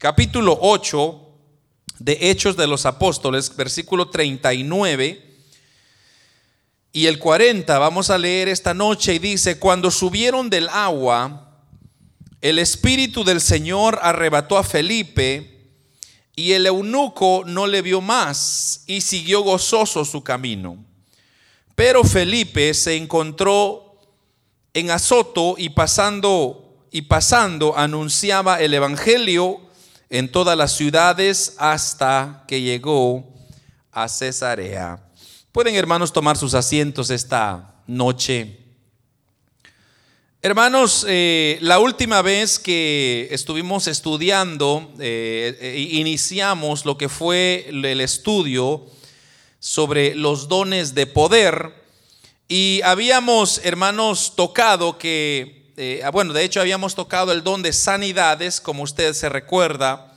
capítulo 8 de Hechos de los Apóstoles, versículo 39 y el 40, vamos a leer esta noche y dice, cuando subieron del agua, el Espíritu del Señor arrebató a Felipe y el eunuco no le vio más y siguió gozoso su camino. Pero Felipe se encontró en Azoto y pasando y pasando anunciaba el evangelio en todas las ciudades hasta que llegó a Cesarea. Pueden hermanos tomar sus asientos esta noche. Hermanos, eh, la última vez que estuvimos estudiando, eh, eh, iniciamos lo que fue el estudio sobre los dones de poder y habíamos, hermanos, tocado que, bueno, de hecho habíamos tocado el don de sanidades, como usted se recuerda,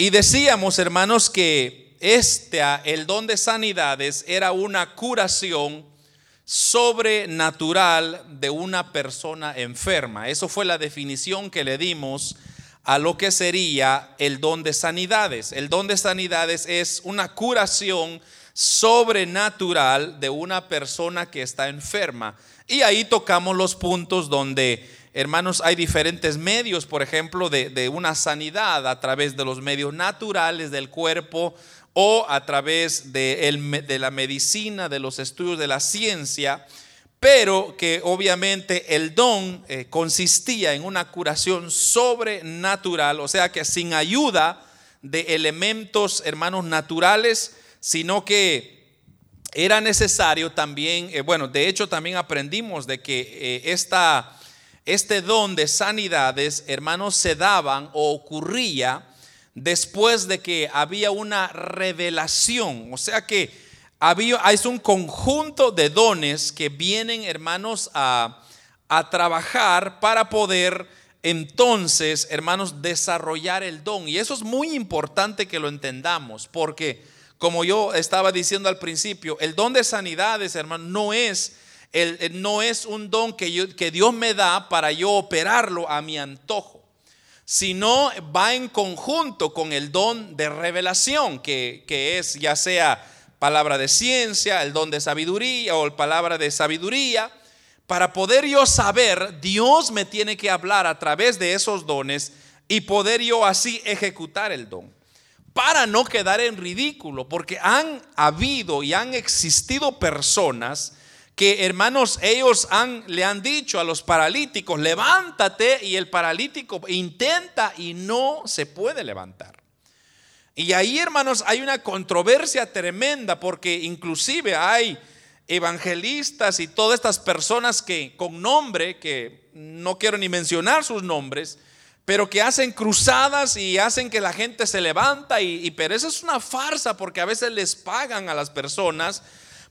y decíamos, hermanos, que este, el don de sanidades era una curación sobrenatural de una persona enferma. Eso fue la definición que le dimos a lo que sería el don de sanidades. El don de sanidades es una curación sobrenatural de una persona que está enferma. Y ahí tocamos los puntos donde, hermanos, hay diferentes medios, por ejemplo, de, de una sanidad a través de los medios naturales del cuerpo o a través de, de la medicina, de los estudios de la ciencia, pero que obviamente el don eh, consistía en una curación sobrenatural, o sea que sin ayuda de elementos, hermanos, naturales, sino que era necesario también, eh, bueno, de hecho también aprendimos de que eh, esta, este don de sanidades, hermanos, se daban o ocurría después de que había una revelación. O sea que había, es un conjunto de dones que vienen, hermanos, a, a trabajar para poder entonces, hermanos, desarrollar el don. Y eso es muy importante que lo entendamos, porque como yo estaba diciendo al principio, el don de sanidades, hermanos, no es, el, no es un don que, que Dios me da para yo operarlo a mi antojo sino va en conjunto con el don de revelación, que, es ya sea palabra de ciencia, el don de sabiduría o el palabra de sabiduría. Para poder yo saber, Dios me tiene que hablar a través de esos dones y poder yo así ejecutar el don. Para no quedar en ridículo, porque han habido y han existido personas que hermanos, ellos le han dicho a los paralíticos, levántate y el paralítico intenta y no se puede levantar. Y ahí, hermanos, hay una controversia tremenda porque inclusive hay evangelistas y todas estas personas que con nombre, que no quiero ni mencionar sus nombres, pero que hacen cruzadas y hacen que la gente se levanta y, y pero eso es una farsa porque a veces les pagan a las personas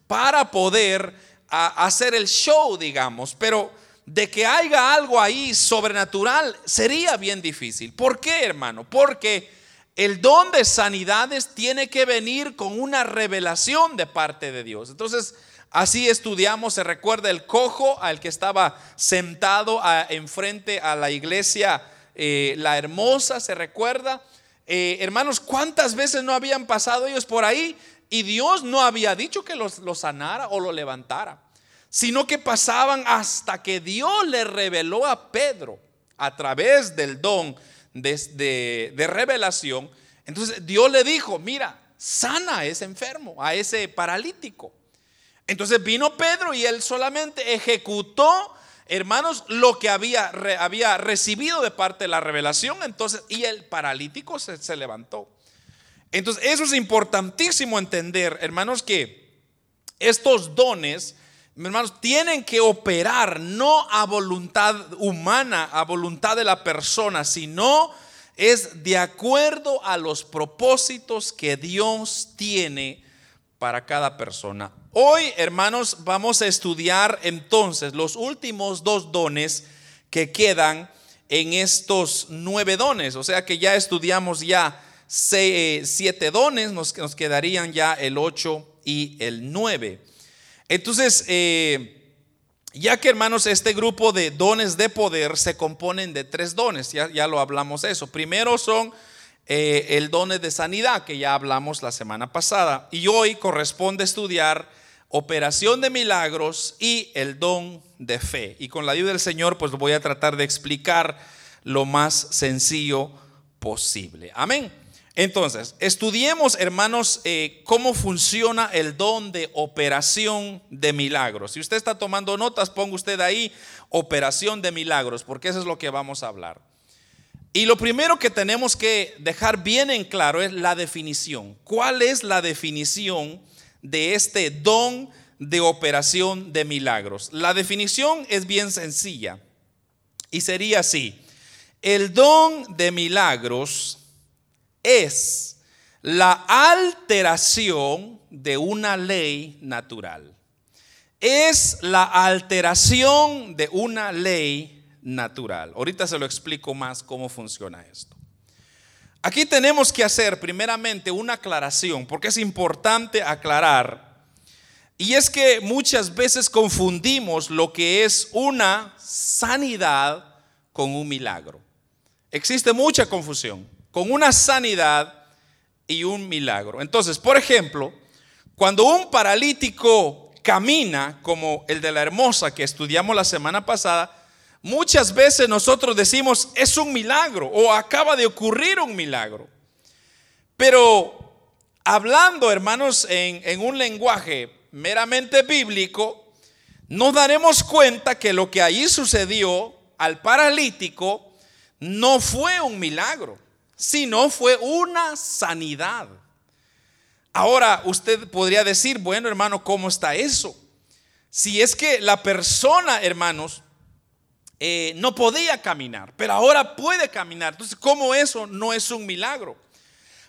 para poder a hacer el show, digamos, pero de que haya algo ahí sobrenatural sería bien difícil. ¿Por qué, hermano? Porque el don de sanidades tiene que venir con una revelación de parte de Dios. Entonces, así estudiamos, se recuerda el cojo al que estaba sentado enfrente a la iglesia, eh, la hermosa, se recuerda. Eh, hermanos, ¿cuántas veces no habían pasado ellos por ahí y Dios no había dicho que los, sanara o lo levantara, sino que pasaban hasta que Dios le reveló a Pedro a través del don de, revelación. Entonces Dios le dijo, mira, sana a ese enfermo, a ese paralítico. Entonces vino Pedro y él solamente ejecutó, hermanos, lo que había, recibido de parte de la revelación. Entonces, y el paralítico se levantó. Entonces, eso es importantísimo entender, hermanos, que estos dones, hermanos, tienen que operar no a voluntad humana, a voluntad de la persona, sino es de acuerdo a los propósitos que Dios tiene para cada persona. Hoy, hermanos, vamos a estudiar entonces los últimos dos dones que quedan en estos nueve dones. O sea que ya estudiamos ya siete dones, nos, nos quedarían ya el 8 y el 9. Entonces, eh, ya que hermanos, este grupo de dones de poder se componen de tres dones, ya, ya lo hablamos eso. Primero son eh, el don de sanidad que ya hablamos la semana pasada. Y hoy corresponde estudiar operación de milagros y el don de fe. Y con la ayuda del Señor, pues voy a tratar de explicar lo más sencillo posible. Amén. Entonces, estudiemos, hermanos, eh, cómo funciona el don de operación de milagros. Si usted está tomando notas, ponga usted ahí operación de milagros, porque eso es lo que vamos a hablar. Y lo primero que tenemos que dejar bien en claro es la definición. ¿Cuál es la definición de este don de operación de milagros? La definición es bien sencilla y sería así. El don de milagros es la alteración de una ley natural. Es la alteración de una ley natural. Ahorita se lo explico más cómo funciona esto. Aquí tenemos que hacer primeramente una aclaración, porque es importante aclarar. Y es que muchas veces confundimos lo que es una sanidad con un milagro. Existe mucha confusión con una sanidad y un milagro. Entonces, por ejemplo, cuando un paralítico camina, como el de la hermosa que estudiamos la semana pasada, muchas veces nosotros decimos, es un milagro o acaba de ocurrir un milagro. Pero hablando, hermanos, en, en un lenguaje meramente bíblico, nos daremos cuenta que lo que allí sucedió al paralítico no fue un milagro sino fue una sanidad. Ahora usted podría decir, bueno hermano, ¿cómo está eso? Si es que la persona, hermanos, eh, no podía caminar, pero ahora puede caminar. Entonces, ¿cómo eso no es un milagro?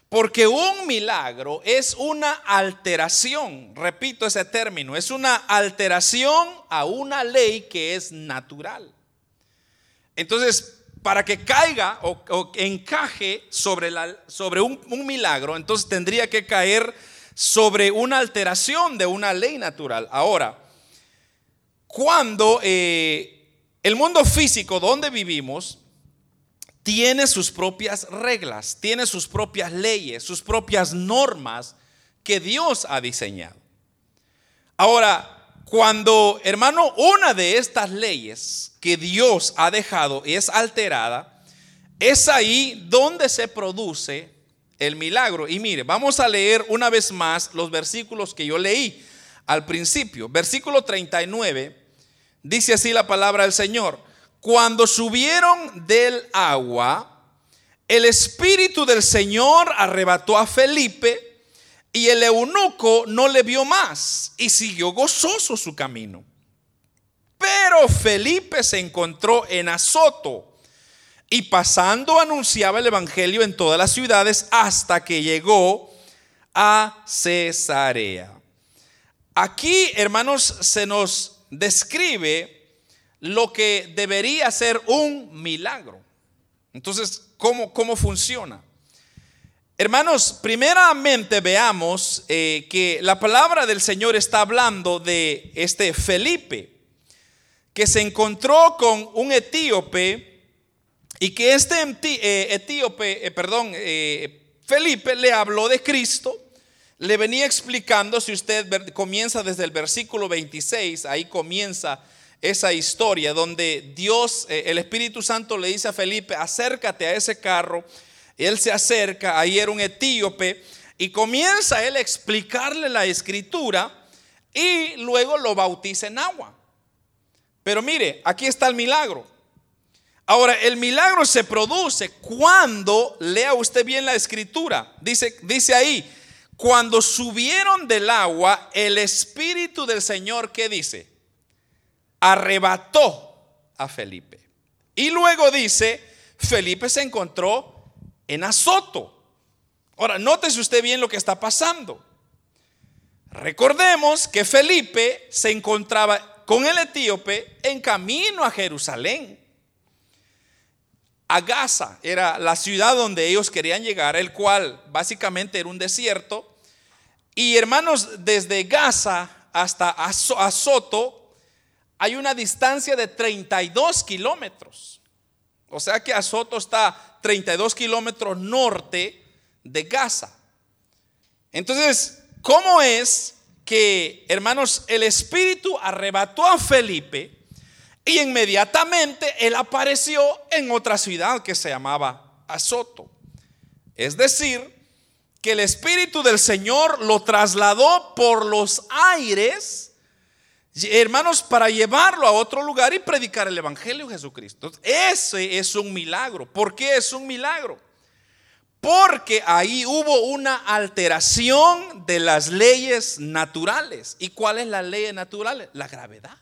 Porque un milagro es una alteración, repito ese término, es una alteración a una ley que es natural. Entonces, para que caiga o, encaje sobre, un, milagro, entonces tendría que caer sobre una alteración de una ley natural. Ahora, cuando eh, el mundo físico donde vivimos tiene sus propias reglas, tiene sus propias leyes, sus propias normas que Dios ha diseñado. Ahora, cuando, hermano, una de estas leyes que Dios ha dejado es alterada, es ahí donde se produce el milagro. Y mire, vamos a leer una vez más los versículos que yo leí al principio. Versículo 39, dice así la palabra del Señor. Cuando subieron del agua, el Espíritu del Señor arrebató a Felipe y el eunuco no le vio más y siguió gozoso su camino. Pero Felipe se encontró en Azoto y pasando anunciaba el Evangelio en todas las ciudades hasta que llegó a Cesarea. Aquí, hermanos, se nos describe lo que debería ser un milagro. Entonces, ¿cómo, cómo funciona? Hermanos, primeramente veamos eh, que la palabra del Señor está hablando de este Felipe, que se encontró con un etíope y que este eh, etíope, eh, perdón, Felipe le habló de Cristo, le venía explicando, si usted comienza desde el versículo 26, ahí comienza esa historia donde Dios, el Espíritu Santo le dice a Felipe, acércate a ese carro él se acerca, ahí era un etíope, y comienza él a explicarle la escritura y luego lo bautiza en agua. Pero mire, aquí está el milagro. Ahora, el milagro se produce cuando lea usted bien la escritura. Dice, dice ahí, cuando subieron del agua, el Espíritu del Señor, ¿qué dice? Arrebató a Felipe. Y luego dice, Felipe se encontró en Azoto. Ahora, nótese usted bien lo que está pasando. Recordemos que Felipe se encontraba con el etíope en camino a Jerusalén. A Gaza era la ciudad donde ellos querían llegar, el cual básicamente era un desierto. Y hermanos, desde Gaza hasta Azoto hay una distancia de 32 kilómetros. O sea que Azoto está 32 kilómetros norte de Gaza. Entonces, ¿cómo es que, hermanos, el Espíritu arrebató a Felipe y inmediatamente él apareció en otra ciudad que se llamaba Azoto? Es decir, que el Espíritu del Señor lo trasladó por los aires, hermanos, para llevarlo a otro lugar y predicar el Evangelio de Jesucristo. Ese es un milagro. ¿Por qué es un milagro? Porque ahí hubo una alteración de las leyes naturales. ¿Y cuál es la ley natural? La gravedad.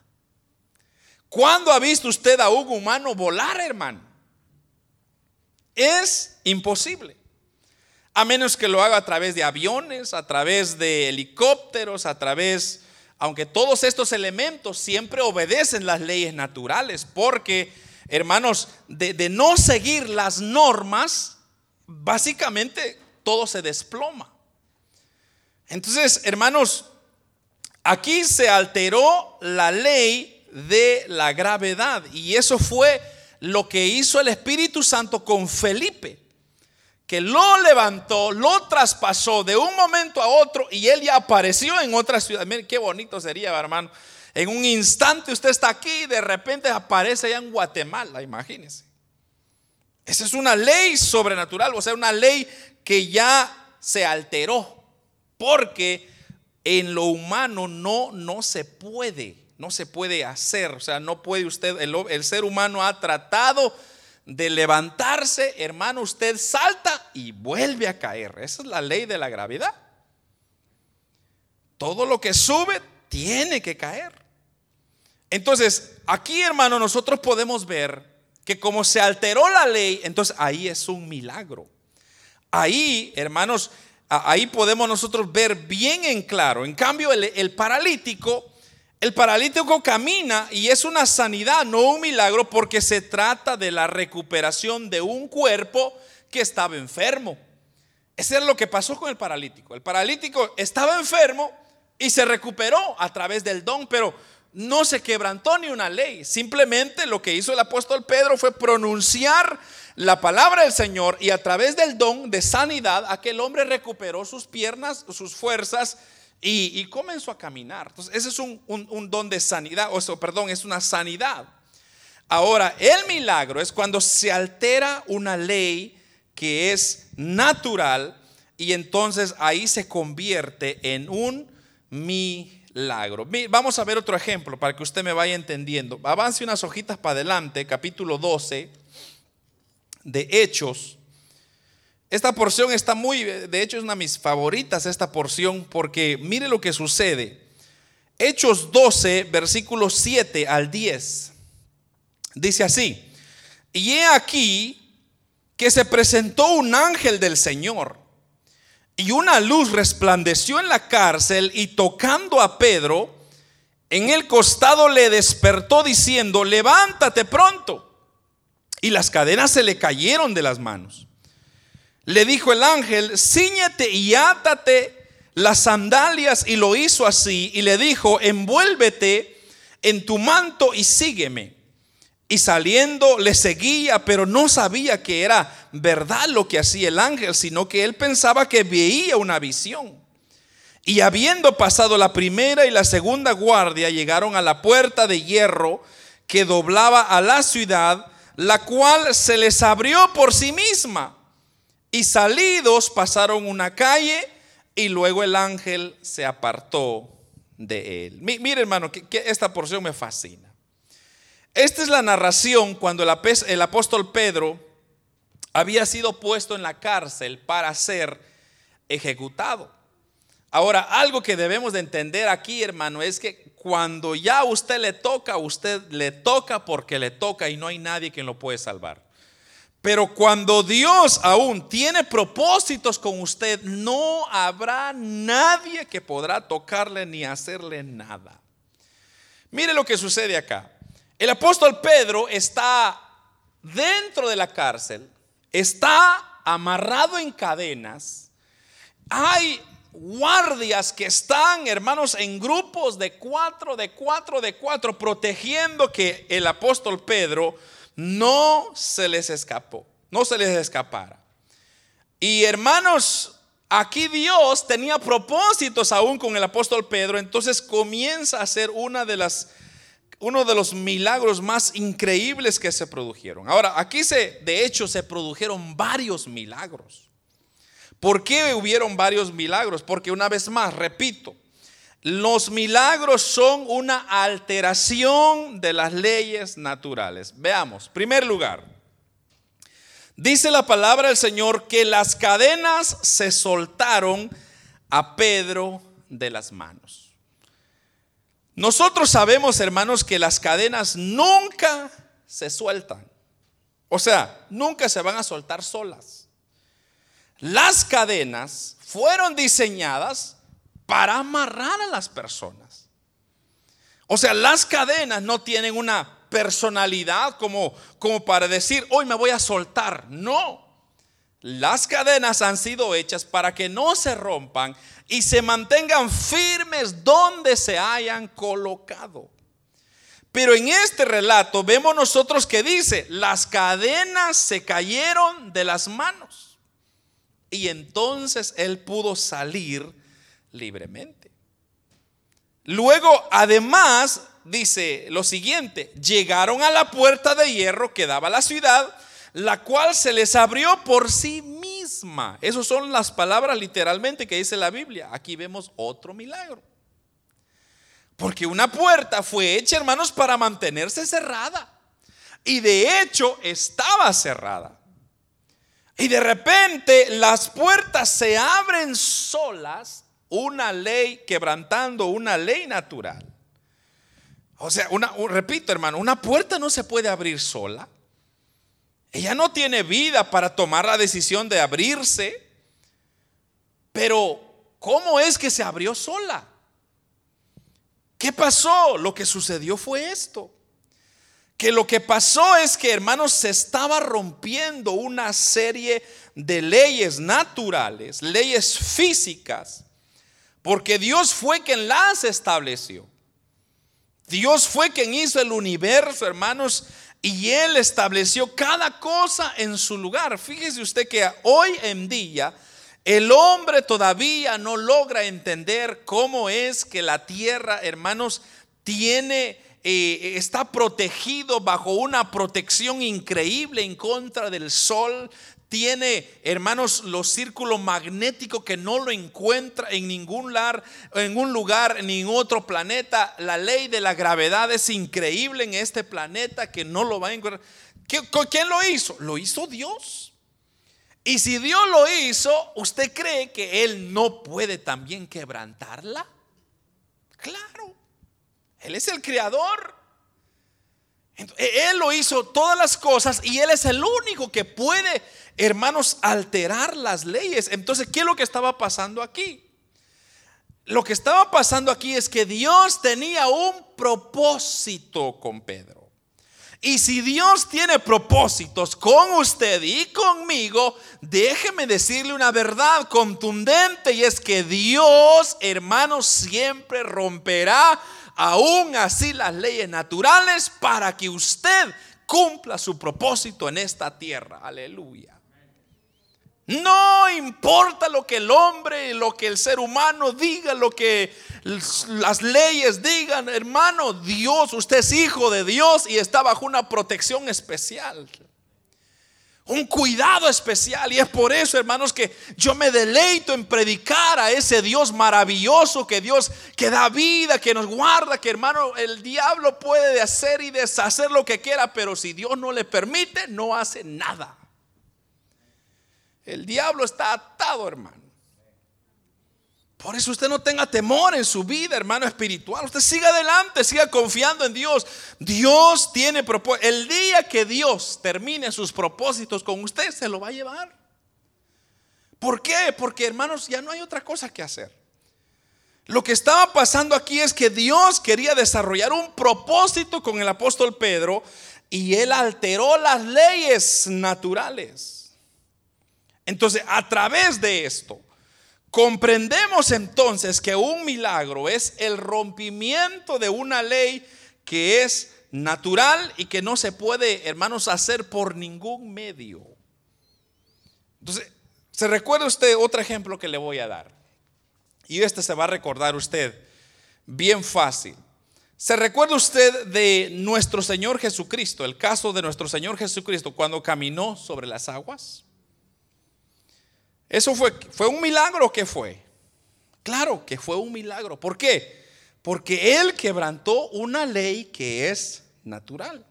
¿Cuándo ha visto usted a un humano volar, hermano? Es imposible. A menos que lo haga a través de aviones, a través de helicópteros, a través, aunque todos estos elementos siempre obedecen las leyes naturales, porque, hermanos, de, no seguir las normas, básicamente todo se desploma. Entonces, hermanos, aquí se alteró la ley de la gravedad y eso fue lo que hizo el Espíritu Santo con Felipe, que lo levantó, lo traspasó de un momento a otro y él ya apareció en otra ciudad. Miren qué bonito sería, hermano. En un instante usted está aquí y de repente aparece allá en Guatemala, imagínense. Esa es una ley sobrenatural, o sea, una ley que ya se alteró, porque en lo humano no, no se puede, no se puede hacer, o sea, no puede usted, el, el ser humano ha tratado de levantarse, hermano, usted salta y vuelve a caer. Esa es la ley de la gravedad. Todo lo que sube tiene que caer. Entonces, aquí, hermano, nosotros podemos ver que como se alteró la ley, entonces ahí es un milagro. Ahí, hermanos, ahí podemos nosotros ver bien en claro. En cambio, el, paralítico, el paralítico camina y es una sanidad, no un milagro, porque se trata de la recuperación de un cuerpo que estaba enfermo. Eso es lo que pasó con el paralítico. El paralítico estaba enfermo y se recuperó a través del don, pero no se quebrantó ni una ley. Simplemente lo que hizo el apóstol Pedro fue pronunciar la palabra del Señor y a través del don de sanidad aquel hombre recuperó sus piernas, sus fuerzas y, comenzó a caminar. Entonces, ese es un, don de sanidad, o perdón, es una sanidad. Ahora, el milagro es cuando se altera una ley que es natural y entonces ahí se convierte en un milagro Vamos a ver otro ejemplo para que usted me vaya entendiendo. Avance unas hojitas para adelante, capítulo 12 de Hechos. Esta porción está muy, de hecho es una de mis favoritas esta porción porque mire lo que sucede. Hechos 12, versículos 7 al 10. Dice así, y he aquí que se presentó un ángel del Señor y una luz resplandeció en la cárcel y tocando a Pedro, en el costado le despertó diciendo, levántate pronto. Y las cadenas se le cayeron de las manos. Le dijo el ángel, ciñete y átate las sandalias y lo hizo así. Y le dijo, envuélvete en tu manto y sígueme. Y saliendo le seguía, pero no sabía que era verdad lo que hacía el ángel, sino que él pensaba que veía una visión. Y habiendo pasado la primera y la segunda guardia, llegaron a la puerta de hierro que doblaba a la ciudad, la cual se les abrió por sí misma. Y salidos pasaron una calle y luego el ángel se apartó de él. Mire hermano, que esta porción me fascina. Esta es la narración cuando el apóstol Pedro había sido puesto en la cárcel para ser ejecutado. Ahora, algo que debemos de entender aquí, hermano, es que cuando ya usted le toca, usted le toca porque le toca y no hay nadie que lo puede salvar. Pero cuando Dios aún tiene propósitos con usted, no habrá nadie que podrá tocarle ni hacerle nada. Mire lo que sucede acá. El apóstol Pedro está dentro de la cárcel, está amarrado en cadenas. Hay guardias que están, hermanos, en grupos de cuatro, de cuatro, de cuatro, protegiendo que el apóstol Pedro no se les escapó. no se les escapara. Y hermanos, aquí Dios tenía propósitos aún con el apóstol Pedro, entonces comienza a ser una de las uno de los milagros más increíbles que se produjeron. Ahora, aquí se de hecho se produjeron varios milagros. ¿Por qué hubieron varios milagros? Porque una vez más, repito, los milagros son una alteración de las leyes naturales. Veamos, primer lugar, dice la palabra del Señor que las cadenas se soltaron a Pedro de las manos. Nosotros sabemos, hermanos, que las cadenas nunca se sueltan. O sea, nunca se van a soltar solas. Las cadenas fueron diseñadas para amarrar a las personas. O sea, las cadenas no tienen una personalidad como, como para decir, hoy me voy a soltar. No. Las cadenas han sido hechas para que no se rompan y se mantengan firmes donde se hayan colocado. Pero en este relato vemos nosotros que dice, las cadenas se cayeron de las manos. Y entonces él pudo salir libremente. Luego, además, dice lo siguiente, llegaron a la puerta de hierro que daba la ciudad, la cual se les abrió por sí misma. Esas son las palabras literalmente que dice la Biblia. Aquí vemos otro milagro. Porque una puerta fue hecha, hermanos, para mantenerse cerrada. Y de hecho estaba cerrada. Y de repente las puertas se abren solas una ley, quebrantando una ley natural. O sea, una, repito hermano, una puerta no se puede abrir sola. Ella no tiene vida para tomar la decisión de abrirse. Pero, ¿cómo es que se abrió sola? ¿Qué pasó? Lo que sucedió fue esto. Que lo que pasó es que, hermanos, se estaba rompiendo una serie de leyes naturales, leyes físicas, porque Dios fue quien las estableció. Dios fue quien hizo el universo, hermanos, y Él estableció cada cosa en su lugar. Fíjese usted que hoy en día el hombre todavía no logra entender cómo es que la tierra, hermanos, tiene eh, está protegido bajo una protección increíble en contra del sol, tiene, hermanos, los círculos magnéticos que no lo encuentra en ningún lugar, en un lugar, ni en otro planeta. La ley de la gravedad es increíble en este planeta que no lo va a encontrar. ¿Quién lo hizo? Lo hizo Dios. Y si Dios lo hizo, ¿usted cree que Él no puede también quebrantarla? Claro, Él es el creador. Él lo hizo todas las cosas y Él es el único que puede hermanos, alterar las leyes. Entonces, ¿qué es lo que estaba pasando aquí? Lo que estaba pasando aquí es que Dios tenía un propósito con Pedro. Y si Dios tiene propósitos con usted y conmigo, déjeme decirle una verdad contundente y es que Dios, hermanos, siempre romperá aún así las leyes naturales para que usted cumpla su propósito en esta tierra. Aleluya. No importa lo que el hombre, lo que el ser humano diga, lo que las leyes digan, hermano, Dios, usted es hijo de Dios y está bajo una protección especial. Un cuidado especial. Y es por eso, hermanos, que yo me deleito en predicar a ese Dios maravilloso, que Dios que da vida, que nos guarda, que hermano, el diablo puede hacer y deshacer lo que quiera, pero si Dios no le permite, no hace nada. El diablo está atado, hermano. Por eso usted no tenga temor en su vida, hermano espiritual. Usted siga adelante, siga confiando en Dios. Dios tiene propósito. El día que Dios termine sus propósitos con usted, se lo va a llevar. ¿Por qué? Porque, hermanos, ya no hay otra cosa que hacer. Lo que estaba pasando aquí es que Dios quería desarrollar un propósito con el apóstol Pedro y él alteró las leyes naturales. Entonces, a través de esto, comprendemos entonces que un milagro es el rompimiento de una ley que es natural y que no se puede, hermanos, hacer por ningún medio. Entonces, ¿se recuerda usted otro ejemplo que le voy a dar? Y este se va a recordar usted bien fácil. ¿Se recuerda usted de nuestro Señor Jesucristo, el caso de nuestro Señor Jesucristo cuando caminó sobre las aguas? ¿Eso fue, fue un milagro que fue? Claro que fue un milagro. ¿Por qué? Porque Él quebrantó una ley que es natural.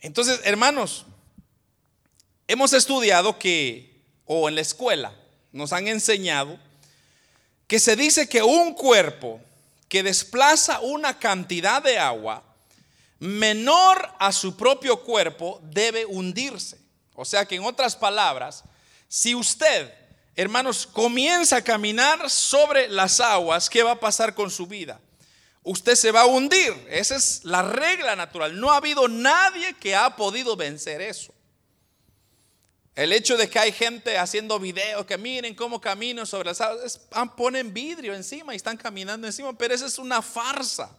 Entonces, hermanos, hemos estudiado que, o en la escuela, nos han enseñado que se dice que un cuerpo que desplaza una cantidad de agua menor a su propio cuerpo debe hundirse. O sea que en otras palabras, si usted, hermanos, comienza a caminar sobre las aguas, ¿qué va a pasar con su vida? Usted se va a hundir. Esa es la regla natural. No ha habido nadie que ha podido vencer eso. El hecho de que hay gente haciendo videos que miren cómo camino sobre las aguas, ponen vidrio encima y están caminando encima, pero esa es una farsa.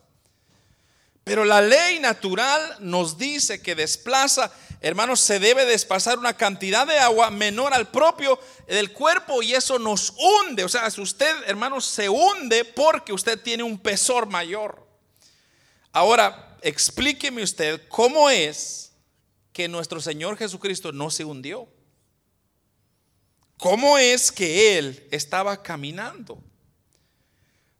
Pero la ley natural nos dice que desplaza, hermanos, se debe desplazar una cantidad de agua menor al propio del cuerpo y eso nos hunde. O sea, si usted, hermanos, se hunde porque usted tiene un pesor mayor. Ahora, explíqueme usted cómo es que nuestro Señor Jesucristo no se hundió. ¿Cómo es que él estaba caminando?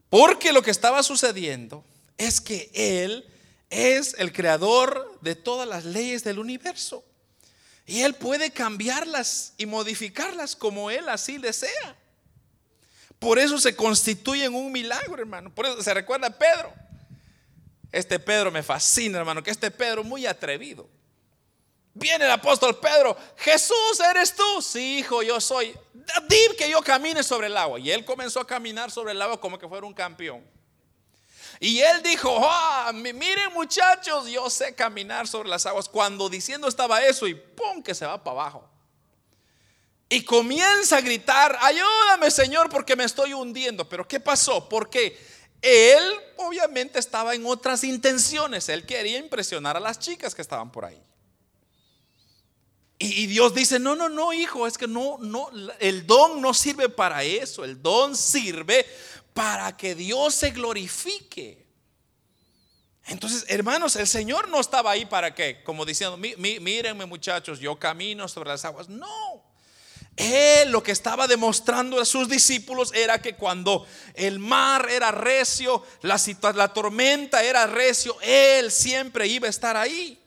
Porque lo que estaba sucediendo es que él es el creador de todas las leyes del universo. Y él puede cambiarlas y modificarlas como él así desea. Por eso se constituye en un milagro, hermano. Por eso se recuerda a Pedro. Este Pedro me fascina, hermano, que este Pedro muy atrevido. Viene el apóstol Pedro, Jesús, ¿eres tú? Sí, hijo, yo soy. Dib que yo camine sobre el agua. Y él comenzó a caminar sobre el agua como que fuera un campeón. Y él dijo, ah, miren muchachos, yo sé caminar sobre las aguas. Cuando diciendo estaba eso y ¡pum! que se va para abajo. Y comienza a gritar, ayúdame Señor porque me estoy hundiendo. Pero ¿qué pasó? Porque él obviamente estaba en otras intenciones. Él quería impresionar a las chicas que estaban por ahí. Y Dios dice, no, no, no, hijo, es que no, no, el don no sirve para eso, el don sirve para que Dios se glorifique. Entonces, hermanos, el Señor no estaba ahí para que, como diciendo, mírenme muchachos, yo camino sobre las aguas. No. Él lo que estaba demostrando a sus discípulos era que cuando el mar era recio, la, la tormenta era recio, Él siempre iba a estar ahí.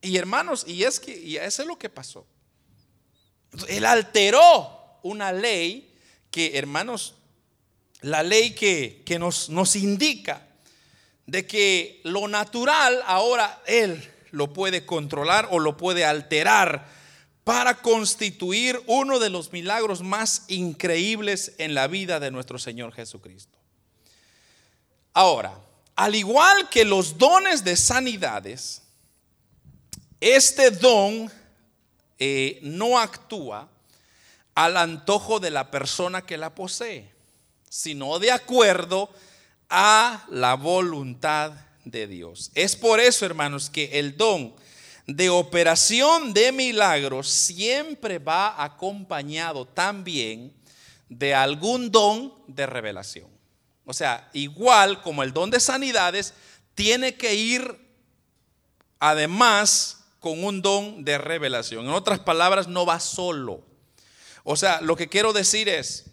Y hermanos, y es que y eso es lo que pasó. Él alteró una ley que, hermanos, la ley que, que nos, nos indica de que lo natural ahora Él lo puede controlar o lo puede alterar para constituir uno de los milagros más increíbles en la vida de nuestro Señor Jesucristo. Ahora, al igual que los dones de sanidades, este don eh, no actúa al antojo de la persona que la posee, sino de acuerdo a la voluntad de Dios. Es por eso, hermanos, que el don de operación de milagros siempre va acompañado también de algún don de revelación. O sea, igual como el don de sanidades, tiene que ir además con un don de revelación. En otras palabras, no va solo. O sea, lo que quiero decir es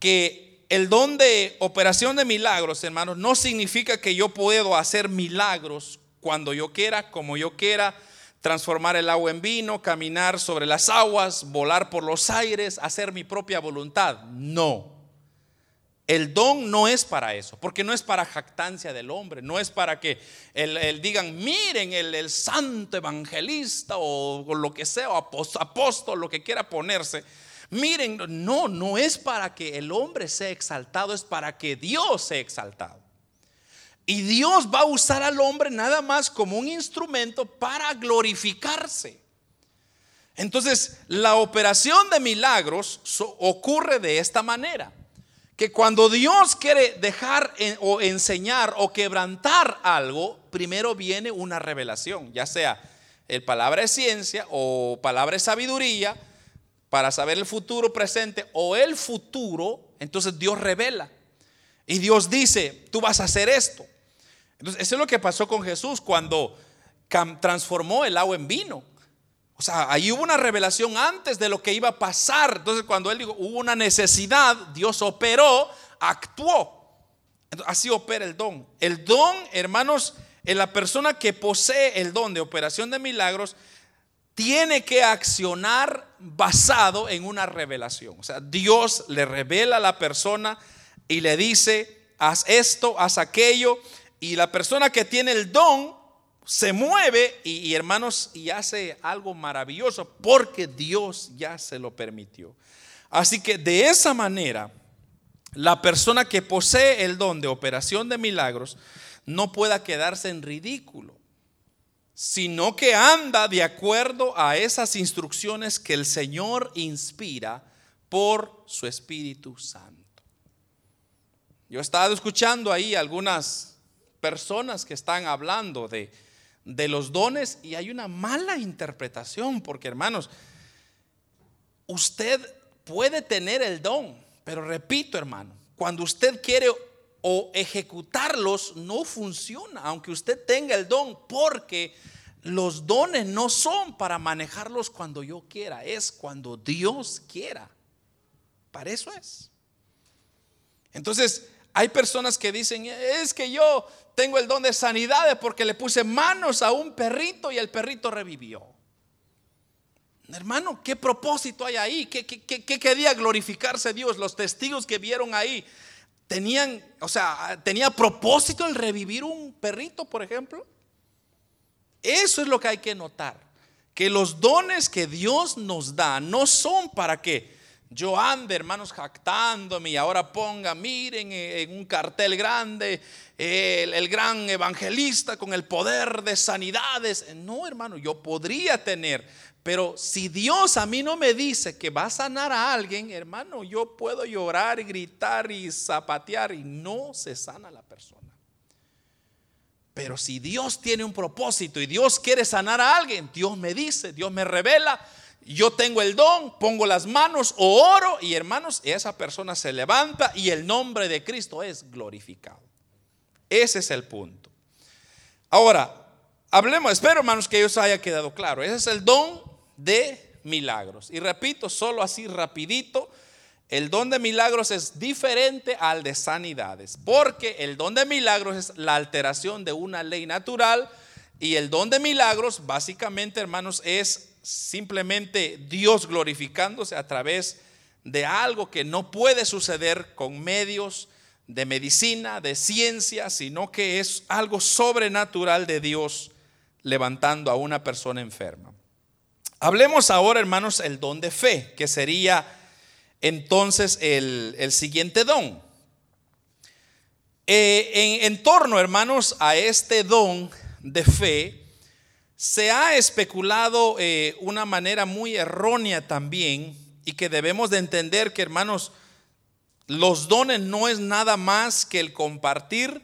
que el don de operación de milagros, hermanos, no significa que yo puedo hacer milagros cuando yo quiera, como yo quiera, transformar el agua en vino, caminar sobre las aguas, volar por los aires, hacer mi propia voluntad. No. El don no es para eso, porque no es para jactancia del hombre, no es para que el, digan, miren, el, santo evangelista o, lo que sea, o apóstol, lo que quiera ponerse. Miren, no, no es para que el hombre sea exaltado, es para que Dios sea exaltado. Y Dios va a usar al hombre nada más como un instrumento para glorificarse. Entonces, la operación de milagros ocurre de esta manera que cuando Dios quiere dejar o enseñar o quebrantar algo, primero viene una revelación, ya sea el palabra de ciencia o palabra de sabiduría para saber el futuro presente o el futuro, entonces Dios revela. Y Dios dice, tú vas a hacer esto. Entonces, eso es lo que pasó con Jesús cuando transformó el agua en vino. O sea, ahí hubo una revelación antes de lo que iba a pasar. Entonces, cuando él dijo, hubo una necesidad, Dios operó, actuó. así opera el don. El don, hermanos, en la persona que posee el don de operación de milagros, tiene que accionar basado en una revelación. O sea, Dios le revela a la persona y le dice, haz esto, haz aquello. Y la persona que tiene el don se mueve y, hermanos y hace algo maravilloso porque Dios ya se lo permitió. Así que de esa manera, la persona que posee el don de operación de milagros no pueda quedarse en ridículo, sino que anda de acuerdo a esas instrucciones que el Señor inspira por su Espíritu Santo. Yo he estado escuchando ahí algunas personas que están hablando de de los dones y hay una mala interpretación, porque hermanos, usted puede tener el don, pero repito hermano, cuando usted quiere o ejecutarlos, no funciona, aunque usted tenga el don, porque los dones no son para manejarlos cuando yo quiera, es cuando Dios quiera. Para eso es. Entonces, hay personas que dicen, es que yo tengo el don de sanidades porque le puse manos a un perrito y el perrito revivió. Hermano, ¿qué propósito hay ahí? ¿Qué, quería glorificarse Dios? Los testigos que vieron ahí tenían, o sea, tenía propósito el revivir un perrito, por ejemplo. Eso es lo que hay que notar. Que los dones que Dios nos da no son para que yo ande, hermanos, jactándome y ahora ponga, miren, eh, en un cartel grande, el, el, gran evangelista con el poder de sanidades. No, hermano, yo podría tener, pero si Dios a mí no me dice que va a sanar a alguien, hermano, yo puedo llorar gritar y zapatear y no se sana la persona. Pero si Dios tiene un propósito y Dios quiere sanar a alguien, Dios me dice, Dios me revela, yo tengo el don, pongo las manos o oro y hermanos, esa persona se levanta y el nombre de Cristo es glorificado. Ese es el punto. Ahora, hablemos, espero hermanos que eso haya quedado claro. Ese es el don de milagros. Y repito, solo así rapidito, el don de milagros es diferente al de sanidades, porque el don de milagros es la alteración de una ley natural y el don de milagros básicamente, hermanos, es simplemente Dios glorificándose a través de algo que no puede suceder con medios de medicina, de ciencia, sino que es algo sobrenatural de Dios levantando a una persona enferma. Hablemos ahora, hermanos, el don de fe, que sería entonces el, siguiente don. Eh, en torno, hermanos, a este don de fe, se ha especulado eh, una manera muy errónea también y que debemos de entender que hermanos, los dones no es nada más que el compartir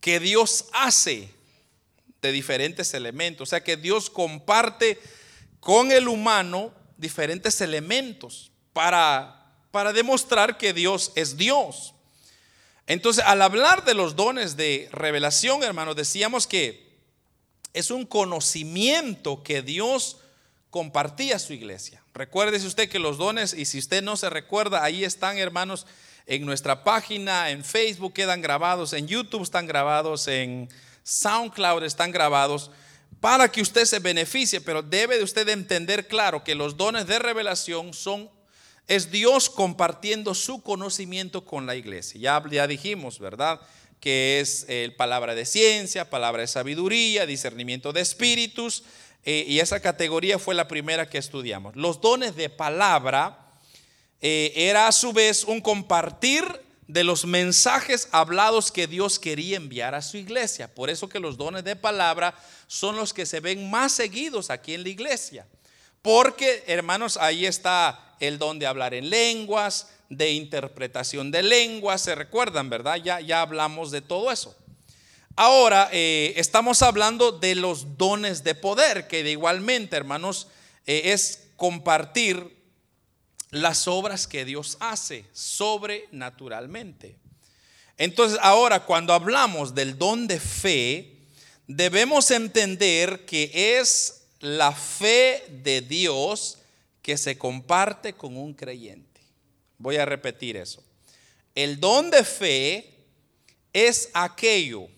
que Dios hace de diferentes elementos. O sea que Dios comparte con el humano diferentes elementos para, para demostrar que Dios es Dios. Entonces, al hablar de los dones de revelación, hermanos, decíamos que es un conocimiento que Dios compartía a su iglesia. Recuérdese usted que los dones, y si usted no se recuerda, ahí están, hermanos, en nuestra página, en Facebook quedan grabados, en YouTube están grabados, en SoundCloud están grabados, para que usted se beneficie, pero debe de usted entender claro que los dones de revelación son es Dios compartiendo su conocimiento con la iglesia. Ya, ya dijimos, ¿verdad? Que es eh, palabra de ciencia, palabra de sabiduría, discernimiento de espíritus, eh, y esa categoría fue la primera que estudiamos. Los dones de palabra eh, era a su vez un compartir de los mensajes hablados que Dios quería enviar a su iglesia. Por eso que los dones de palabra son los que se ven más seguidos aquí en la iglesia. Porque, hermanos, ahí está el don de hablar en lenguas, de interpretación de lenguas, se recuerdan, ¿verdad? Ya, ya hablamos de todo eso. Ahora, eh, estamos hablando de los dones de poder, que de igualmente, hermanos, eh, es compartir las obras que Dios hace sobrenaturalmente. Entonces, ahora, cuando hablamos del don de fe, debemos entender que es la fe de Dios que se comparte con un creyente. Voy a repetir eso. El don de fe es aquello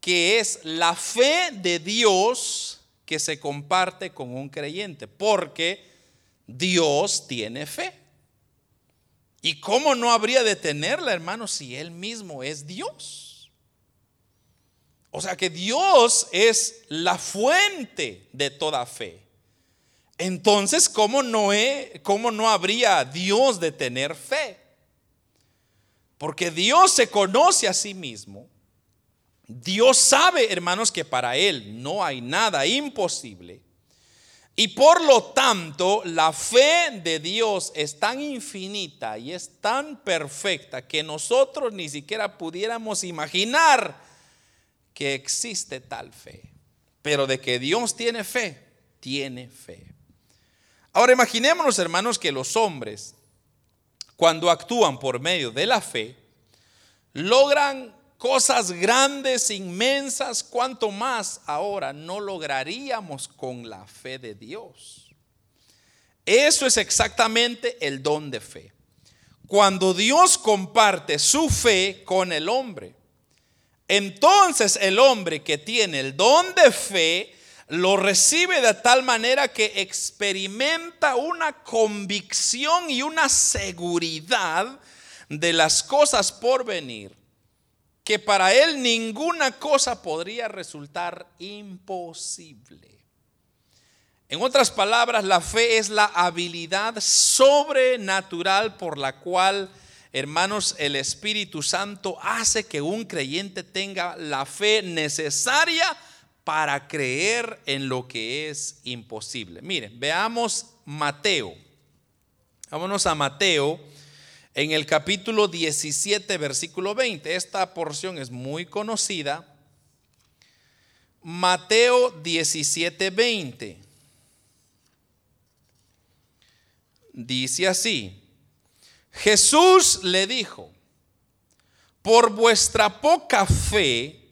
que es la fe de Dios que se comparte con un creyente, porque Dios tiene fe. ¿Y cómo no habría de tenerla, hermano, si Él mismo es Dios? O sea que Dios es la fuente de toda fe. Entonces, ¿cómo no, cómo no habría Dios de tener fe? Porque Dios se conoce a sí mismo Dios sabe, hermanos, que para Él no hay nada imposible. Y por lo tanto, la fe de Dios es tan infinita y es tan perfecta que nosotros ni siquiera pudiéramos imaginar que existe tal fe. Pero de que Dios tiene fe, tiene fe. Ahora imaginémonos, hermanos, que los hombres, cuando actúan por medio de la fe, logran cosas grandes, inmensas, cuanto más ahora no lograríamos con la fe de Dios. Eso es exactamente el don de fe. Cuando Dios comparte su fe con el hombre, entonces el hombre que tiene el don de fe lo recibe de tal manera que experimenta una convicción y una seguridad de las cosas por venir que para él ninguna cosa podría resultar imposible. En otras palabras, la fe es la habilidad sobrenatural por la cual, hermanos, el Espíritu Santo hace que un creyente tenga la fe necesaria para creer en lo que es imposible. Miren, veamos Mateo. Vámonos a Mateo en el capítulo 17, versículo 20. Esta porción es muy conocida. Mateo 17, 20. Dice así, Jesús le dijo, por vuestra poca fe,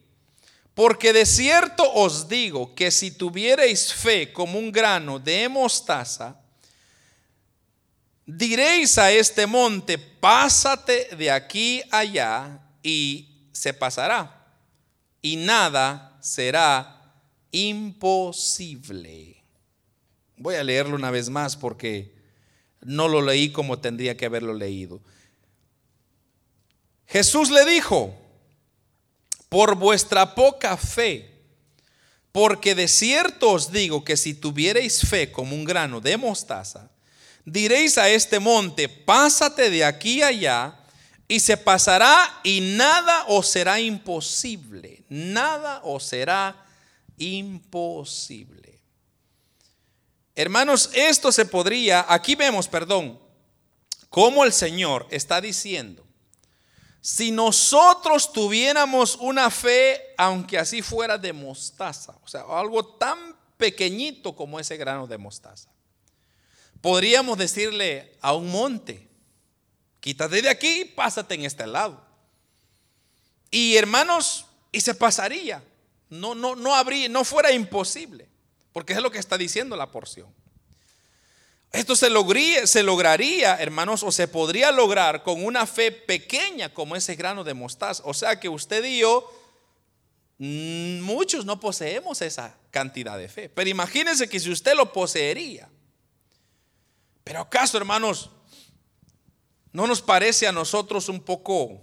porque de cierto os digo que si tuvierais fe como un grano de mostaza, Diréis a este monte, pásate de aquí allá y se pasará. Y nada será imposible. Voy a leerlo una vez más porque no lo leí como tendría que haberlo leído. Jesús le dijo, por vuestra poca fe, porque de cierto os digo que si tuvierais fe como un grano de mostaza, diréis a este monte, pásate de aquí allá, y se pasará y nada os será imposible, nada os será imposible. Hermanos, esto se podría, aquí vemos, perdón, cómo el Señor está diciendo, si nosotros tuviéramos una fe, aunque así fuera de mostaza, o sea, algo tan pequeñito como ese grano de mostaza, podríamos decirle a un monte, quítate de aquí pásate en este lado. Y hermanos, y se pasaría. No, no, no habría, no fuera imposible, porque es lo que está diciendo la porción. Esto se lograría, se lograría, hermanos, o se podría lograr con una fe pequeña como ese grano de mostaza. O sea que usted y yo, mm, muchos no poseemos esa cantidad de fe. Pero imagínense que si usted lo poseería, pero acaso, hermanos, ¿no nos parece a nosotros un poco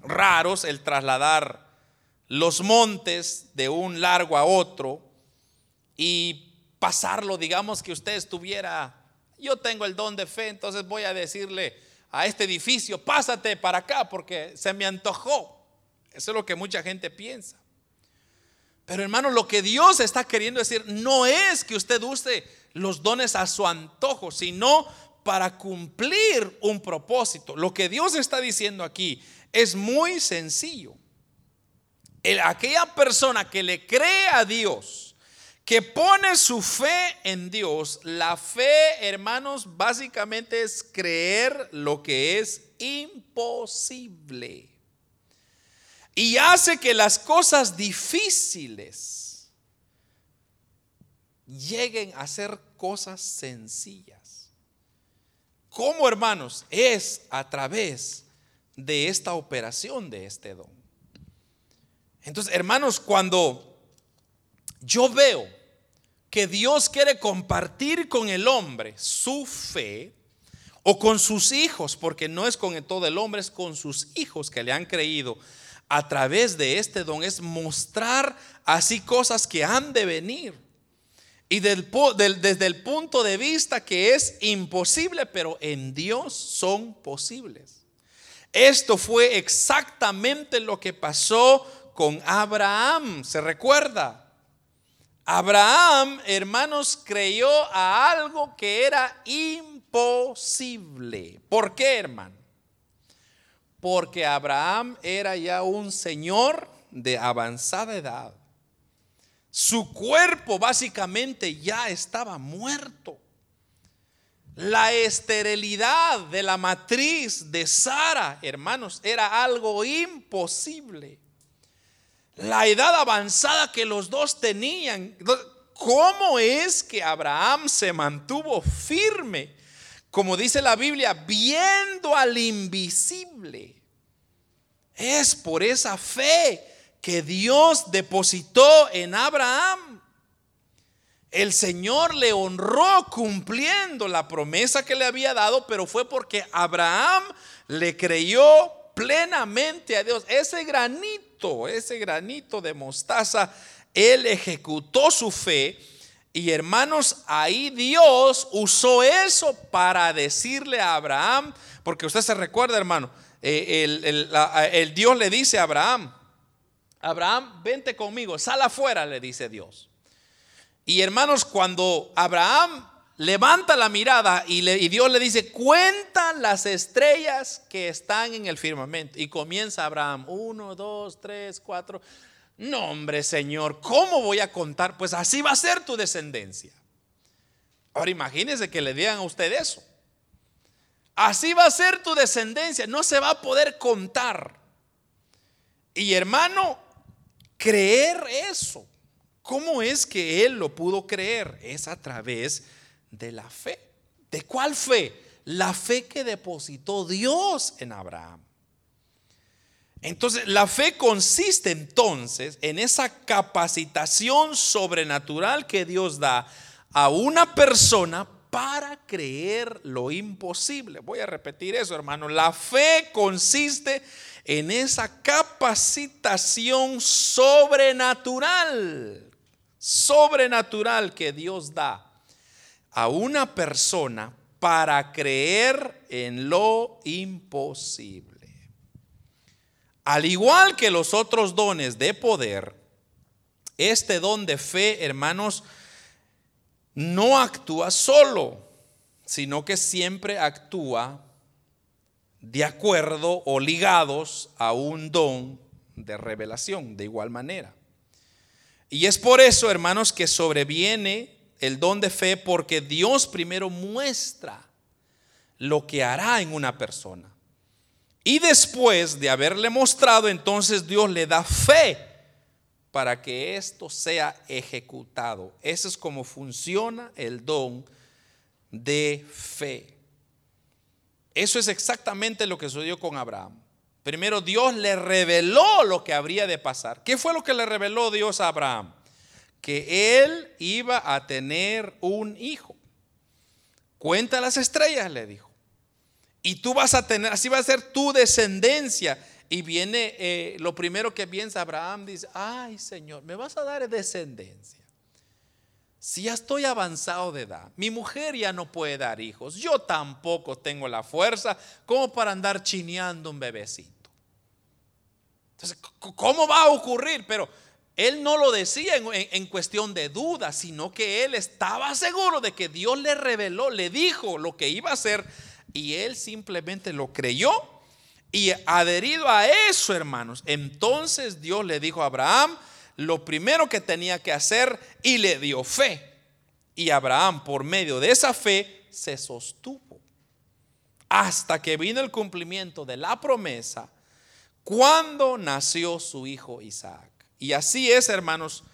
raros el trasladar los montes de un largo a otro y pasarlo, digamos que usted estuviera, yo tengo el don de fe, entonces voy a decirle a este edificio, pásate para acá porque se me antojó. Eso es lo que mucha gente piensa. Pero hermanos, lo que Dios está queriendo decir no es que usted use los dones a su antojo, sino para cumplir un propósito. Lo que Dios está diciendo aquí es muy sencillo. aquella persona que le cree a Dios, que pone su fe en Dios, la fe, hermanos, básicamente es creer lo que es imposible. Y hace que las cosas difíciles lleguen a ser cosas sencillas. ¿Cómo, hermanos? Es a través de esta operación de este don. Entonces, hermanos, cuando yo veo que Dios quiere compartir con el hombre su fe, o con sus hijos, porque no es con todo el hombre, es con sus hijos que le han creído a través de este don, es mostrar así cosas que han de venir. Y desde el punto de vista que es imposible, pero en Dios son posibles. Esto fue exactamente lo que pasó con Abraham, ¿se recuerda? Abraham, hermanos, creyó a algo que era imposible. ¿Por qué, hermano? Porque Abraham era ya un señor de avanzada edad. Su cuerpo básicamente ya estaba muerto. La esterilidad de la matriz de Sara, hermanos, era algo imposible la edad avanzada que los dos tenían. ¿Cómo es que Abraham se mantuvo firme? Como dice la Biblia, viendo al invisible. Es por esa fe que Dios depositó en Abraham. El Señor le honró cumpliendo la promesa que le había dado, pero fue porque Abraham le creyó plenamente a Dios. Ese granito ese granito de mostaza, él ejecutó su fe. Y hermanos, ahí Dios usó eso para decirle a Abraham, porque usted se recuerda, hermano, eh, el, el, Dios le dice a Abraham, Abraham, vente conmigo, sal afuera, le dice Dios. Y hermanos, cuando Abraham levanta la mirada y, Dios le dice, cuenta las estrellas que están en el firmamento. Y comienza Abraham, uno, dos, tres, cuatro. No, hombre, Señor, ¿cómo voy a contar? Pues así va a ser tu descendencia. Ahora imagínense que le digan a usted eso. Así va a ser tu descendencia, no se va a poder contar. Y hermano, creer eso. ¿Cómo es que él lo pudo creer? Es a través de de la fe. ¿De cuál fe? La fe que depositó Dios en Abraham. Entonces, la fe consiste entonces en esa capacitación sobrenatural que Dios da a una persona para creer lo imposible. Voy a repetir eso, hermano. La fe consiste en esa capacitación sobrenatural, sobrenatural que Dios da a una persona para creer en lo imposible. Al igual que los otros dones de poder, este don de fe, hermanos, no actúa solo, sino que siempre actúa de acuerdo o ligados a un don de revelación, de igual manera. Y es por eso, hermanos, que sobreviene el don de fe porque Dios primero muestra lo que hará en una persona. Y después de haberle mostrado, entonces Dios le da fe para que esto sea ejecutado. Eso es como funciona el don de fe. Eso es exactamente lo que sucedió con Abraham. Primero Dios le reveló lo que habría de pasar. ¿Qué fue lo que le reveló Dios a Abraham? Que él iba a tener un hijo. Cuenta las estrellas, le dijo. Y tú vas a tener, así va a ser tu descendencia. Y viene eh, lo primero que piensa Abraham, dice, ay Señor, me vas a dar descendencia. Si ya estoy avanzado de edad, mi mujer ya no puede dar hijos, yo tampoco tengo la fuerza como para andar chineando un bebecito. Entonces, ¿cómo va a ocurrir? Pero él no lo decía en, cuestión de duda, sino que él estaba seguro de que Dios le reveló, le dijo lo que iba a hacer y él simplemente lo creyó Y adherido a eso, hermanos, entonces Dios le dijo a Abraham lo primero que tenía que hacer y le dio fe. Y Abraham, por medio de esa fe, se sostuvo hasta que vino el cumplimiento de la promesa cuando nació su hijo Isaac. Y así es, hermanos,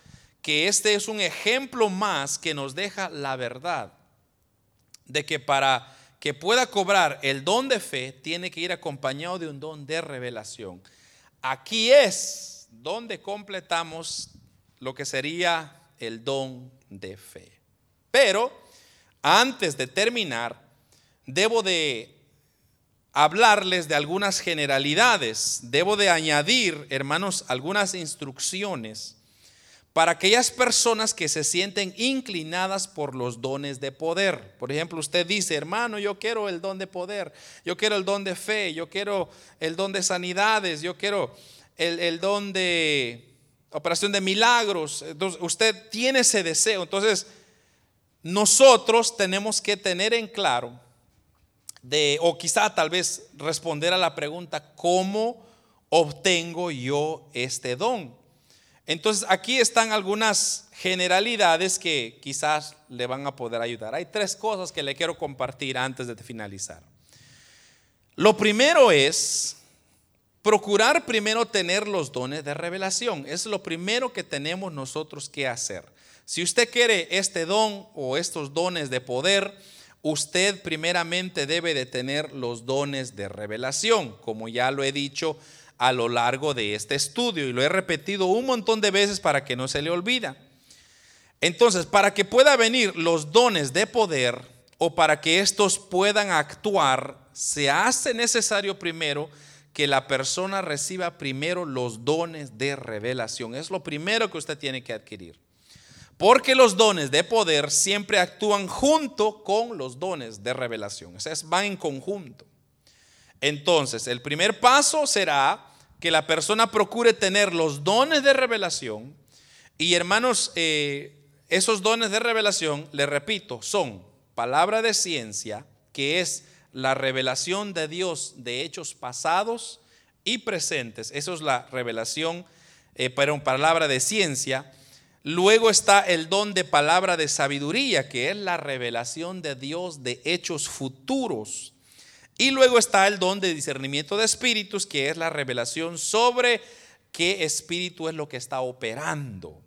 que este es un ejemplo más que nos deja la verdad de que para que pueda cobrar el don de fe tiene que ir acompañado de un don de revelación. Aquí es donde completamos lo que sería el don de fe. Pero antes de terminar, debo de hablarles de algunas generalidades, debo de añadir, hermanos, algunas instrucciones para aquellas personas que se sienten inclinadas por los dones de poder. Por ejemplo, usted dice, hermano, yo quiero el don de poder, yo quiero el don de fe, yo quiero el don de sanidades, yo quiero el, don de operación de milagros. Entonces, usted tiene ese deseo. Entonces, nosotros tenemos que tener en claro de, o quizá tal vez responder a la pregunta, ¿cómo obtengo yo este don? Entonces aquí están algunas generalidades que quizás le van a poder ayudar. Hay tres cosas que le quiero compartir antes de finalizar. Lo primero es procurar primero tener los dones de revelación. Es lo primero que tenemos nosotros que hacer. Si usted quiere este don o estos dones de poder, usted primeramente debe de tener los dones de revelación, como ya lo he dicho a lo largo de este estudio y lo he repetido un montón de veces para que no se le olvida. Entonces, para que pueda venir los dones de poder o para que estos puedan actuar, se hace necesario primero que la persona reciba primero los dones de revelación. Es lo primero que usted tiene que adquirir. Porque los dones de poder siempre actúan junto con los dones de revelación. O sea, van en conjunto. Entonces, el primer paso será que la persona procure tener los dones de revelación. Y hermanos, eh, esos dones de revelación, le repito, son palabra de ciencia, que es la revelación de Dios de hechos pasados y presentes. Eso es la revelación, eh, palabra de ciencia. Luego está el don de palabra de sabiduría, que es la revelación de Dios de hechos futuros. Y luego está el don de discernimiento de espíritus, que es la revelación sobre qué espíritu es lo que está operando.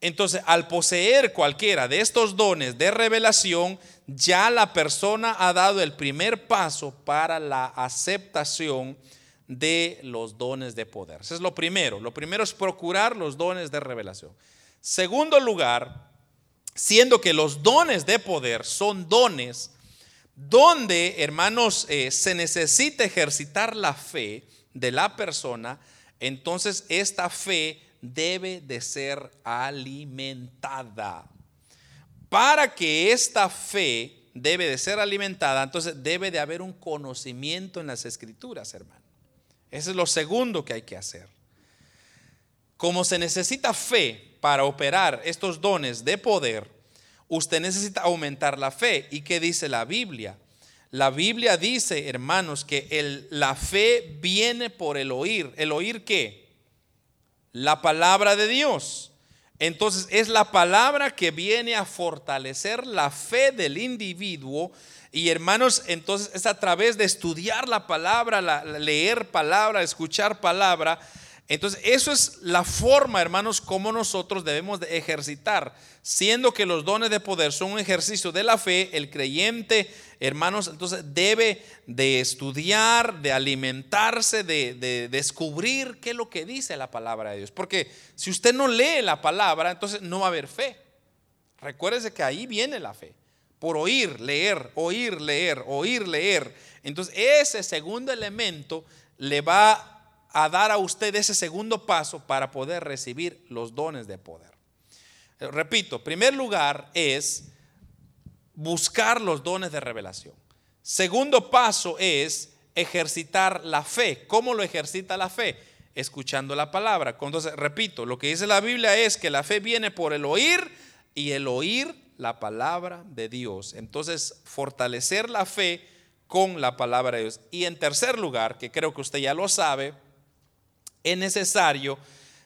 Entonces, al poseer cualquiera de estos dones de revelación, ya la persona ha dado el primer paso para la aceptación de los dones de poder. Eso es lo primero. Lo primero es procurar los dones de revelación. Segundo lugar, siendo que los dones de poder son dones donde, hermanos, eh, se necesita ejercitar la fe de la persona, entonces esta fe debe de ser alimentada. Para que esta fe debe de ser alimentada, entonces debe de haber un conocimiento en las escrituras, hermano. Ese es lo segundo que hay que hacer. Como se necesita fe para operar estos dones de poder, usted necesita aumentar la fe. ¿Y qué dice la Biblia? La Biblia dice, hermanos, que la fe viene por el oír. ¿El oír qué? La palabra de Dios. Entonces es la palabra que viene a fortalecer la fe del individuo. Y hermanos, entonces es a través de estudiar la palabra, leer palabra, escuchar palabra, entonces, eso es la forma, hermanos, como nosotros debemos de ejercitar. Siendo que los dones de poder son un ejercicio de la fe, el creyente, hermanos, entonces debe de estudiar, de alimentarse, de, de descubrir qué es lo que dice la palabra de Dios. Porque si usted no lee la palabra, entonces no va a haber fe. Recuérdese que ahí viene la fe. Por oír, leer, oír, leer, oír, leer. Entonces, ese segundo elemento le va a dar a usted ese segundo paso para poder recibir los dones de poder. Repito, primer lugar es buscar los dones de revelación. Segundo paso es ejercitar la fe. ¿Cómo lo ejercita la fe? Escuchando la palabra. Entonces, repito, lo que dice la Biblia es que la fe viene por el oír y el oír la palabra de Dios. Entonces, fortalecer la fe con la palabra de Dios. Y en tercer lugar, que creo que usted ya lo sabe, es necesario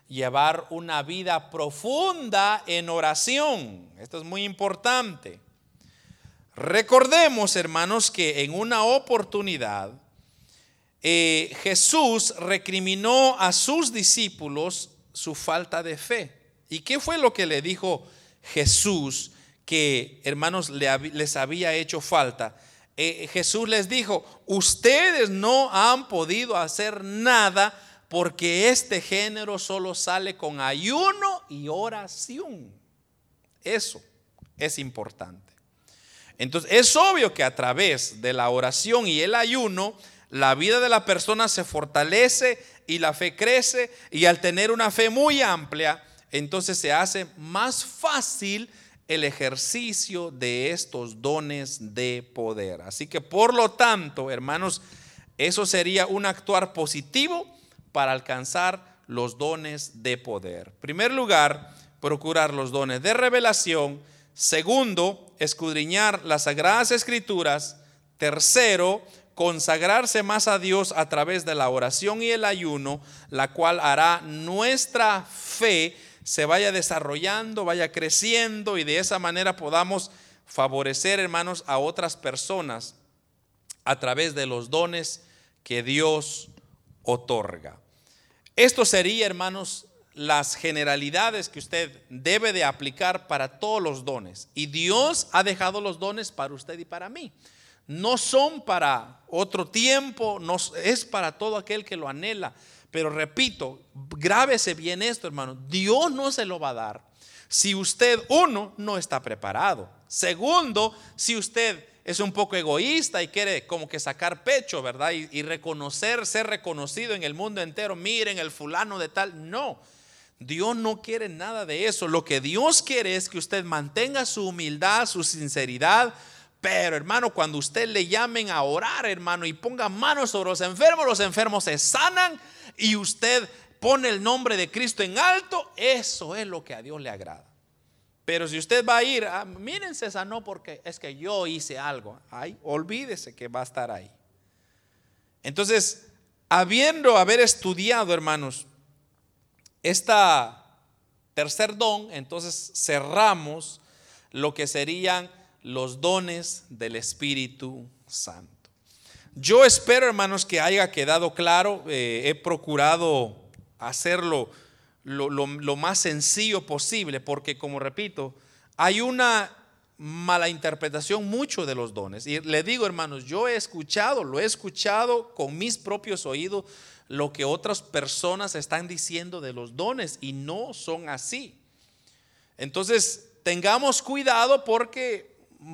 llevar una vida profunda en oración. Esto es muy importante. Recordemos, hermanos, que en una oportunidad eh, Jesús recriminó a sus discípulos su falta de fe. ¿Y qué fue lo que le dijo Jesús que, hermanos, les había hecho falta? Eh, Jesús les dijo, ustedes no han podido hacer nada porque este género solo sale con ayuno y oración. Eso es importante. Entonces, es obvio que a través de la oración y el ayuno, la vida de la persona se fortalece y la fe crece y al tener una fe muy amplia, entonces se hace más fácil el ejercicio de estos dones de poder. Así que por lo tanto, hermanos, eso sería un actuar positivo para alcanzar los dones de poder. En primer lugar, procurar los dones de revelación. Segundo, escudriñar las sagradas escrituras. Tercero, consagrarse más a Dios a través de la oración y el ayuno, la cual hará nuestra fe se vaya desarrollando, vaya creciendo y de esa manera podamos favorecer, hermanos, a otras personas a través de los dones que Dios otorga. Esto sería, hermanos, las generalidades que usted debe de aplicar para todos los dones. Y Dios ha dejado los dones para usted y para mí. No son para otro tiempo, no, es para todo aquel que lo anhela. Pero repito, grábese bien esto, hermano. Dios no se lo va a dar si usted, uno, no está preparado. Segundo, si usted es un poco egoísta y quiere como que sacar pecho, ¿verdad? Y, reconocer, ser reconocido en el mundo entero. Miren, el fulano de tal. No, Dios no quiere nada de eso. Lo que Dios quiere es que usted mantenga su humildad, su sinceridad. Pero hermano, cuando usted le llamen a orar, hermano, y ponga manos sobre los enfermos, los enfermos se sanan y usted pone el nombre de Cristo en alto, eso es lo que a Dios le agrada. Pero si usted va a ir, ah, mírense esa no porque es que yo hice algo. Ay, olvídese que va a estar ahí. Entonces, habiendo haber estudiado, hermanos, esta tercer don, entonces cerramos lo que serían los dones del Espíritu Santo. Yo espero, hermanos, que haya quedado claro. Eh, he procurado hacerlo lo, más sencillo posible, porque como repito, hay una mala interpretación mucho de los dones. Y le digo, hermanos, yo he escuchado, lo he escuchado con mis propios oídos, lo que otras personas están diciendo de los dones y no son así. Entonces, tengamos cuidado porque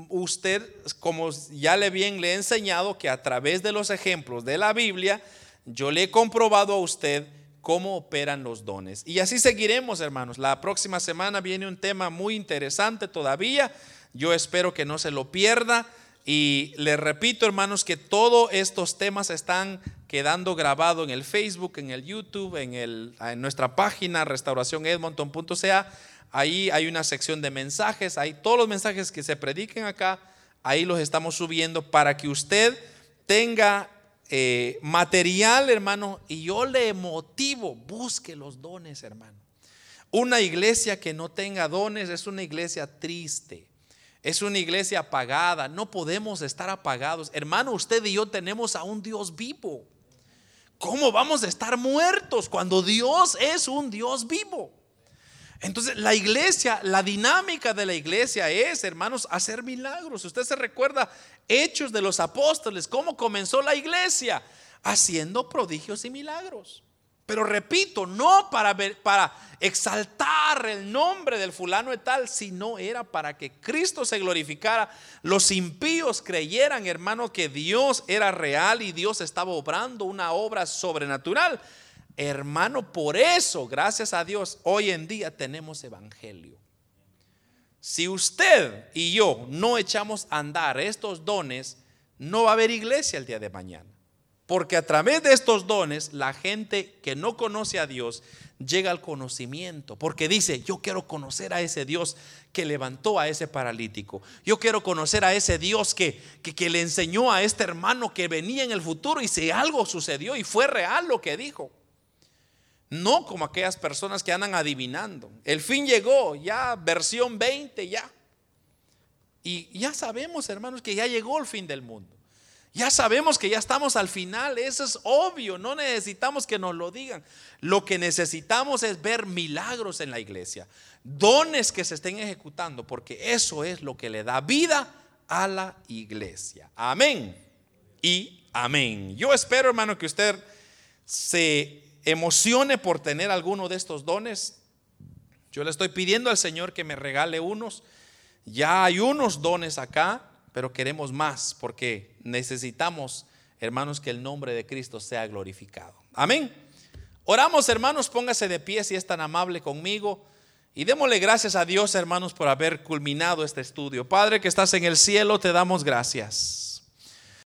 usted, como ya le bien le he enseñado, que a través de los ejemplos de la Biblia, yo le he comprobado a usted cómo operan los dones. Y así seguiremos, hermanos. La próxima semana viene un tema muy interesante todavía. Yo espero que no se lo pierda. Y le repito, hermanos, que todos estos temas están quedando grabados en el Facebook, en el YouTube, en, el, en nuestra página restauracionedmonton.ca. Ahí hay una sección de mensajes, hay todos los mensajes que se prediquen acá, ahí los estamos subiendo para que usted tenga eh, material, hermano, y yo le motivo, busque los dones, hermano. Una iglesia que no tenga dones es una iglesia triste. Es una iglesia apagada. No podemos estar apagados. Hermano, usted y yo tenemos a un Dios vivo. ¿Cómo vamos a estar muertos cuando Dios es un Dios vivo? Entonces, la iglesia, la dinámica de la iglesia es, hermanos, hacer milagros. Usted se recuerda Hechos de los Apóstoles, cómo comenzó la iglesia, haciendo prodigios y milagros. Pero repito, no para, ver, para exaltar el nombre del fulano de tal, sino era para que Cristo se glorificara. Los impíos creyeran, hermano, que Dios era real y Dios estaba obrando una obra sobrenatural. Hermano, por eso, gracias a Dios, hoy en día tenemos evangelio. Si usted y yo no echamos a andar estos dones, no va a haber iglesia el día de mañana. Porque a través de estos dones, la gente que no conoce a Dios llega al conocimiento. Porque dice, yo quiero conocer a ese Dios que levantó a ese paralítico. Yo quiero conocer a ese Dios que, que, le enseñó a este hermano que venía en el futuro y si algo sucedió y fue real lo que dijo. No como aquellas personas que andan adivinando. El fin llegó, ya versión 20, ya. Y ya sabemos, hermanos, que ya llegó el fin del mundo. Ya sabemos que ya estamos al final, eso es obvio, no necesitamos que nos lo digan. Lo que necesitamos es ver milagros en la iglesia, dones que se estén ejecutando, porque eso es lo que le da vida a la iglesia. Amén y amén. Yo espero, hermano, que usted se emocione por tener alguno de estos dones. Yo le estoy pidiendo al Señor que me regale unos. Ya hay unos dones acá pero queremos más porque necesitamos, hermanos, que el nombre de Cristo sea glorificado. Amén. Oramos, hermanos, póngase de pie si es tan amable conmigo. Y démosle gracias a Dios, hermanos, por haber culminado este estudio. Padre que estás en el cielo, te damos gracias.